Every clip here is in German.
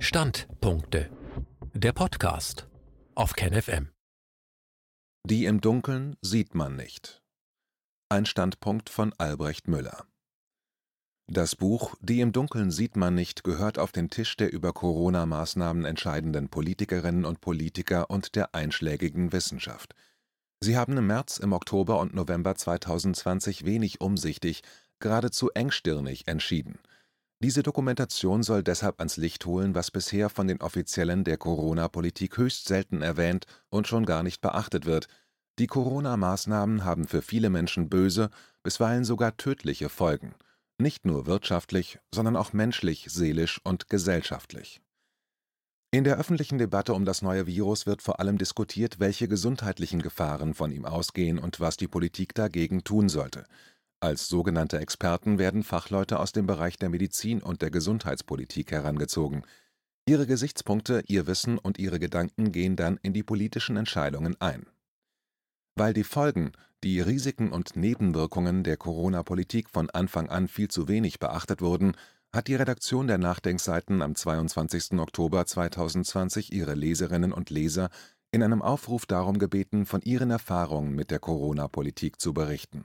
Standpunkte. Der Podcast auf KenFM. Die im Dunkeln sieht man nicht. Ein Standpunkt von Albrecht Müller. Das Buch Die im Dunkeln sieht man nicht gehört auf den Tisch der über Corona-Maßnahmen entscheidenden Politikerinnen und Politiker und der einschlägigen Wissenschaft. Sie haben im März, im Oktober und November 2020 wenig umsichtig, geradezu engstirnig entschieden. Diese Dokumentation soll deshalb ans Licht holen, was bisher von den Offiziellen der Corona-Politik höchst selten erwähnt und schon gar nicht beachtet wird: Die Corona-Maßnahmen haben für viele Menschen böse, bisweilen sogar tödliche Folgen, nicht nur wirtschaftlich, sondern auch menschlich, seelisch und gesellschaftlich. In der öffentlichen Debatte um das neue Virus wird vor allem diskutiert, welche gesundheitlichen Gefahren von ihm ausgehen und was die Politik dagegen tun sollte als sogenannte Experten werden Fachleute aus dem Bereich der Medizin und der Gesundheitspolitik herangezogen. Ihre Gesichtspunkte, ihr Wissen und ihre Gedanken gehen dann in die politischen Entscheidungen ein. Weil die Folgen, die Risiken und Nebenwirkungen der Corona-Politik von Anfang an viel zu wenig beachtet wurden, hat die Redaktion der Nachdenkseiten am 22. Oktober 2020 ihre Leserinnen und Leser in einem Aufruf darum gebeten, von ihren Erfahrungen mit der Corona-Politik zu berichten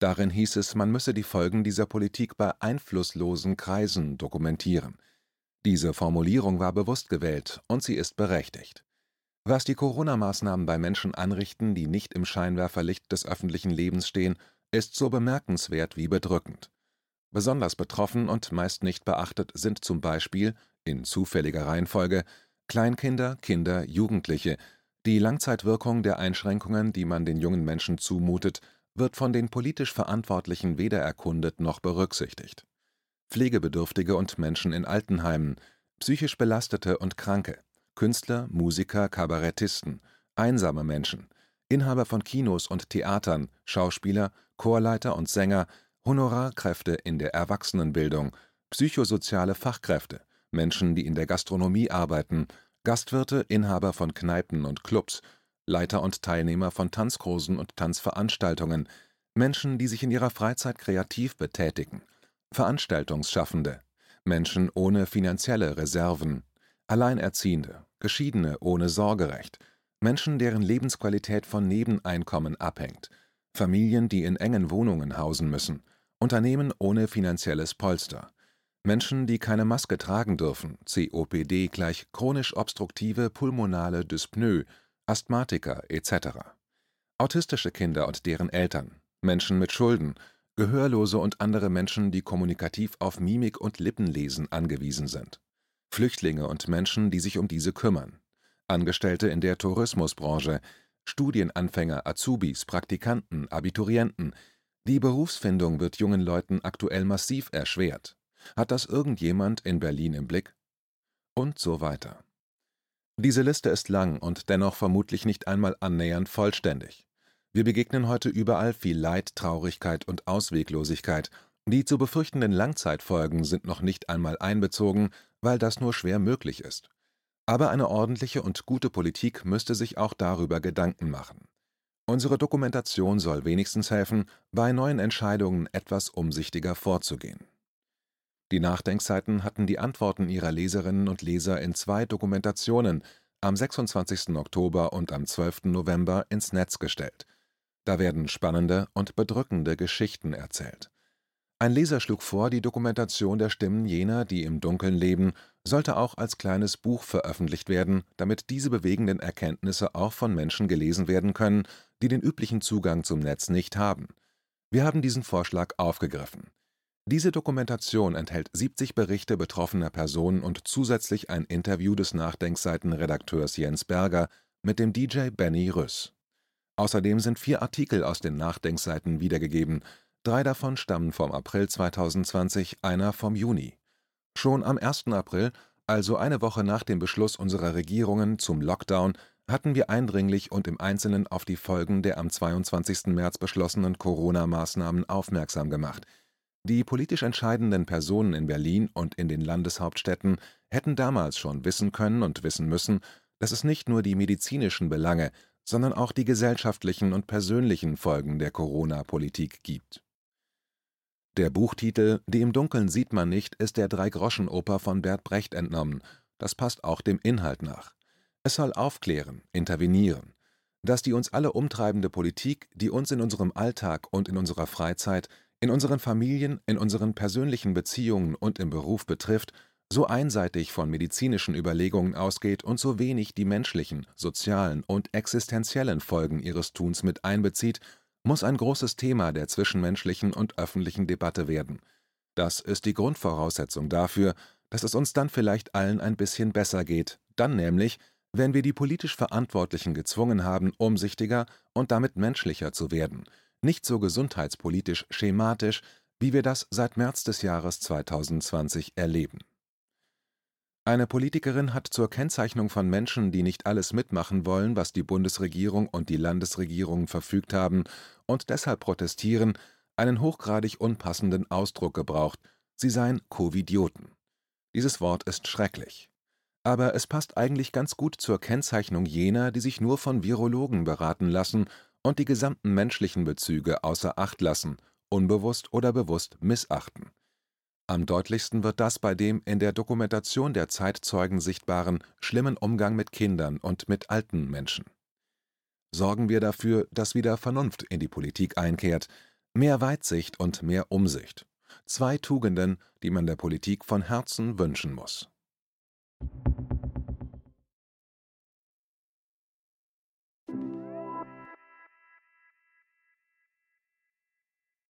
Darin hieß es, man müsse die Folgen dieser Politik bei einflusslosen Kreisen dokumentieren. Diese Formulierung war bewusst gewählt, und sie ist berechtigt. Was die Corona-Maßnahmen bei Menschen anrichten, die nicht im Scheinwerferlicht des öffentlichen Lebens stehen, ist so bemerkenswert wie bedrückend. Besonders betroffen und meist nicht beachtet sind zum Beispiel, in zufälliger Reihenfolge, Kleinkinder, Kinder, Jugendliche, die Langzeitwirkung der Einschränkungen, die man den jungen Menschen zumutet, wird von den politisch Verantwortlichen weder erkundet noch berücksichtigt. Pflegebedürftige und Menschen in Altenheimen, psychisch Belastete und Kranke, Künstler, Musiker, Kabarettisten, einsame Menschen, Inhaber von Kinos und Theatern, Schauspieler, Chorleiter und Sänger, Honorarkräfte in der Erwachsenenbildung, psychosoziale Fachkräfte, Menschen, die in der Gastronomie arbeiten, Gastwirte, Inhaber von Kneipen und Clubs Leiter und Teilnehmer von Tanzkursen und Tanzveranstaltungen, Menschen, die sich in ihrer Freizeit kreativ betätigen, Veranstaltungsschaffende, Menschen ohne finanzielle Reserven, Alleinerziehende, Geschiedene ohne Sorgerecht, Menschen, deren Lebensqualität von Nebeneinkommen abhängt, Familien, die in engen Wohnungen hausen müssen, Unternehmen ohne finanzielles Polster, Menschen, die keine Maske tragen dürfen, COPD gleich chronisch obstruktive pulmonale Dyspnoe Asthmatiker etc., autistische Kinder und deren Eltern, Menschen mit Schulden, Gehörlose und andere Menschen, die kommunikativ auf Mimik und Lippenlesen angewiesen sind, Flüchtlinge und Menschen, die sich um diese kümmern, Angestellte in der Tourismusbranche, Studienanfänger, Azubis, Praktikanten, Abiturienten. Die Berufsfindung wird jungen Leuten aktuell massiv erschwert. Hat das irgendjemand in Berlin im Blick? Und so weiter diese Liste ist lang und dennoch vermutlich nicht einmal annähernd vollständig. Wir begegnen heute überall viel Leid, Traurigkeit und Ausweglosigkeit, die zu befürchtenden Langzeitfolgen sind noch nicht einmal einbezogen, weil das nur schwer möglich ist. Aber eine ordentliche und gute Politik müsste sich auch darüber Gedanken machen. Unsere Dokumentation soll wenigstens helfen, bei neuen Entscheidungen etwas umsichtiger vorzugehen die Nachdenkseiten hatten die Antworten ihrer Leserinnen und Leser in zwei Dokumentationen am 26. Oktober und am 12. November ins Netz gestellt. Da werden spannende und bedrückende Geschichten erzählt. Ein Leser schlug vor, die Dokumentation der Stimmen jener, die im Dunkeln leben, sollte auch als kleines Buch veröffentlicht werden, damit diese bewegenden Erkenntnisse auch von Menschen gelesen werden können, die den üblichen Zugang zum Netz nicht haben. Wir haben diesen Vorschlag aufgegriffen. Diese Dokumentation enthält 70 Berichte betroffener Personen und zusätzlich ein Interview des Nachdenkseiten-Redakteurs Jens Berger mit dem DJ Benny Rüss. Außerdem sind vier Artikel aus den Nachdenkseiten wiedergegeben, drei davon stammen vom April 2020, einer vom Juni. Schon am 1. April, also eine Woche nach dem Beschluss unserer Regierungen zum Lockdown, hatten wir eindringlich und im Einzelnen auf die Folgen der am 22. März beschlossenen Corona-Maßnahmen aufmerksam gemacht – die politisch entscheidenden Personen in Berlin und in den Landeshauptstädten hätten damals schon wissen können und wissen müssen, dass es nicht nur die medizinischen Belange, sondern auch die gesellschaftlichen und persönlichen Folgen der Corona-Politik gibt. Der Buchtitel Die im Dunkeln sieht man nicht ist der Dreigroschenoper von Bert Brecht entnommen, das passt auch dem Inhalt nach. Es soll aufklären, intervenieren, dass die uns alle umtreibende Politik, die uns in unserem Alltag und in unserer Freizeit, in unseren Familien, in unseren persönlichen Beziehungen und im Beruf betrifft, so einseitig von medizinischen Überlegungen ausgeht und so wenig die menschlichen, sozialen und existenziellen Folgen ihres Tuns mit einbezieht, muss ein großes Thema der zwischenmenschlichen und öffentlichen Debatte werden. Das ist die Grundvoraussetzung dafür, dass es uns dann vielleicht allen ein bisschen besser geht, dann nämlich, wenn wir die politisch Verantwortlichen gezwungen haben, umsichtiger und damit menschlicher zu werden, nicht so gesundheitspolitisch schematisch, wie wir das seit März des Jahres 2020 erleben. Eine Politikerin hat zur Kennzeichnung von Menschen, die nicht alles mitmachen wollen, was die Bundesregierung und die Landesregierungen verfügt haben und deshalb protestieren, einen hochgradig unpassenden Ausdruck gebraucht, sie seien Covidioten. Dieses Wort ist schrecklich. Aber es passt eigentlich ganz gut zur Kennzeichnung jener, die sich nur von Virologen beraten lassen und die gesamten menschlichen Bezüge außer Acht lassen, unbewusst oder bewusst missachten. Am deutlichsten wird das bei dem in der Dokumentation der Zeitzeugen sichtbaren schlimmen Umgang mit Kindern und mit alten Menschen. Sorgen wir dafür, dass wieder Vernunft in die Politik einkehrt, mehr Weitsicht und mehr Umsicht. Zwei Tugenden, die man der Politik von Herzen wünschen muss